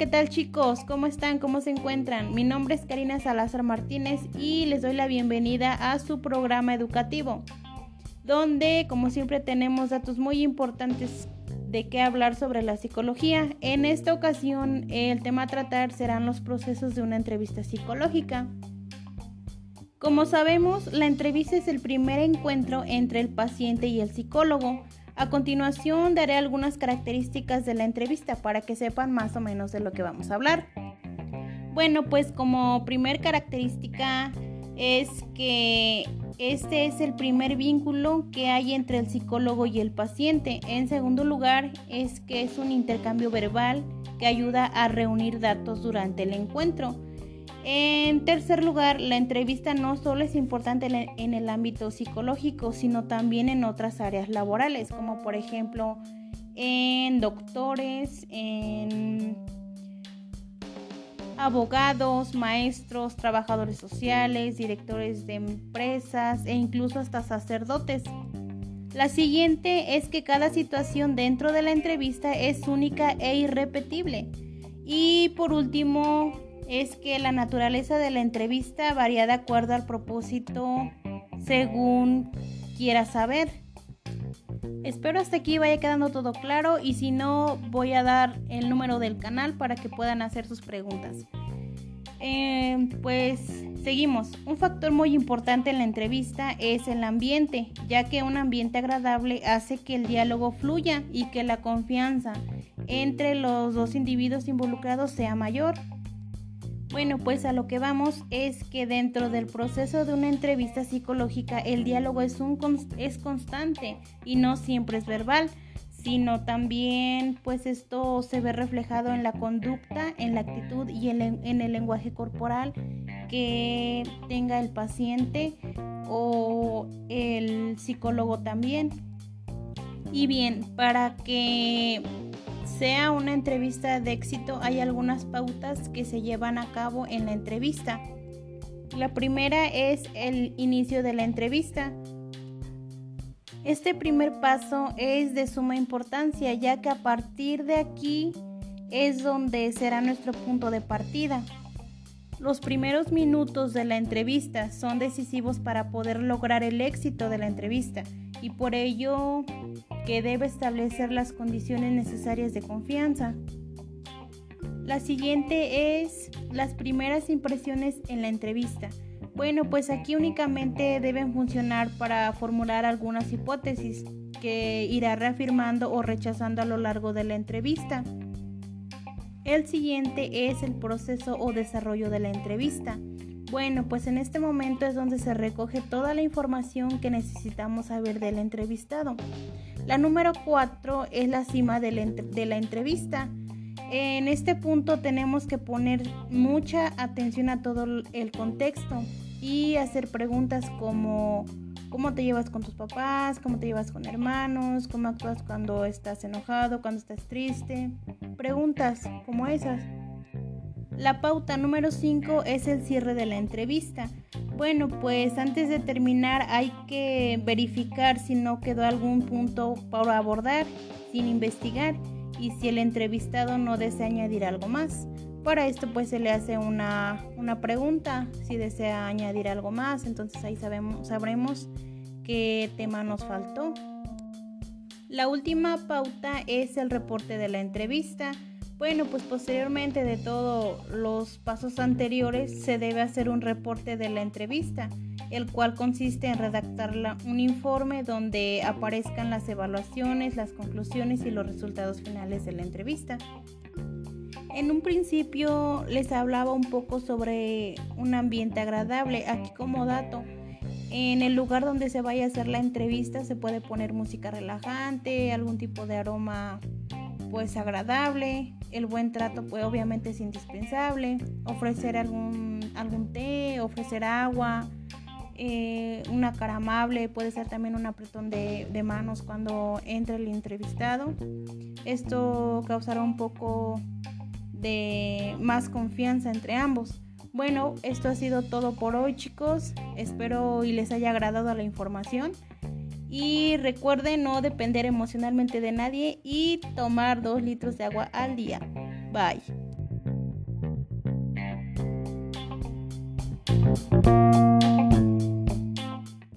¿qué tal chicos? ¿Cómo están? ¿Cómo se encuentran? Mi nombre es Karina Salazar Martínez y les doy la bienvenida a su programa educativo, donde como siempre tenemos datos muy importantes de qué hablar sobre la psicología. En esta ocasión el tema a tratar serán los procesos de una entrevista psicológica. Como sabemos, la entrevista es el primer encuentro entre el paciente y el psicólogo a continuación daré algunas características de la entrevista para que sepan más o menos de lo que vamos a hablar. Bueno, pues como primer característica es que este es el primer vínculo que hay entre el psicólogo y el paciente. En segundo lugar, es que es un intercambio verbal que ayuda a reunir datos durante el encuentro. En tercer lugar, la entrevista no solo es importante en el ámbito psicológico, sino también en otras áreas laborales, como por ejemplo en doctores, en abogados, maestros, trabajadores sociales, directores de empresas e incluso hasta sacerdotes. La siguiente es que cada situación dentro de la entrevista es única e irrepetible. Y por último, es que la naturaleza de la entrevista varía de acuerdo al propósito según quiera saber. Espero hasta aquí vaya quedando todo claro y si no voy a dar el número del canal para que puedan hacer sus preguntas. Eh, pues seguimos. Un factor muy importante en la entrevista es el ambiente, ya que un ambiente agradable hace que el diálogo fluya y que la confianza entre los dos individuos involucrados sea mayor. Bueno, pues a lo que vamos es que dentro del proceso de una entrevista psicológica el diálogo es, un, es constante y no siempre es verbal, sino también pues esto se ve reflejado en la conducta, en la actitud y en, en el lenguaje corporal que tenga el paciente o el psicólogo también. Y bien, para que sea una entrevista de éxito, hay algunas pautas que se llevan a cabo en la entrevista. La primera es el inicio de la entrevista. Este primer paso es de suma importancia ya que a partir de aquí es donde será nuestro punto de partida. Los primeros minutos de la entrevista son decisivos para poder lograr el éxito de la entrevista y por ello que debe establecer las condiciones necesarias de confianza. La siguiente es las primeras impresiones en la entrevista. Bueno, pues aquí únicamente deben funcionar para formular algunas hipótesis que irá reafirmando o rechazando a lo largo de la entrevista. El siguiente es el proceso o desarrollo de la entrevista. Bueno, pues en este momento es donde se recoge toda la información que necesitamos saber del entrevistado. La número 4 es la cima de la, entrevista. En este punto tenemos que poner mucha atención a todo el contexto y hacer preguntas como cómo te llevas con tus papás, cómo te llevas con hermanos, cómo actúas cuando estás enojado, cuando estás triste. Preguntas como esas. La pauta número 5 es el cierre de la entrevista. Bueno, pues antes de terminar hay que verificar si no quedó algún punto por abordar sin investigar y si el entrevistado no desea añadir algo más. Para esto pues se le hace una, una pregunta si desea añadir algo más, entonces ahí sabemos, sabremos qué tema nos faltó. La última pauta es el reporte de la entrevista. Bueno, pues posteriormente de todos los pasos anteriores se debe hacer un reporte de la entrevista, el cual consiste en redactar un informe donde aparezcan las evaluaciones, las conclusiones y los resultados finales de la entrevista. En un principio les hablaba un poco sobre un ambiente agradable. Aquí como dato, en el lugar donde se vaya a hacer la entrevista se puede poner música relajante, algún tipo de aroma pues agradable, el buen trato pues obviamente es indispensable, ofrecer algún, algún té, ofrecer agua, eh, una cara amable, puede ser también un apretón de, de, manos cuando entre el entrevistado. Esto causará un poco de más confianza entre ambos. Bueno, esto ha sido todo por hoy chicos, espero y les haya agradado la información y recuerden no depender emocionalmente de nadie y tomar 2 litros de agua al día. Bye.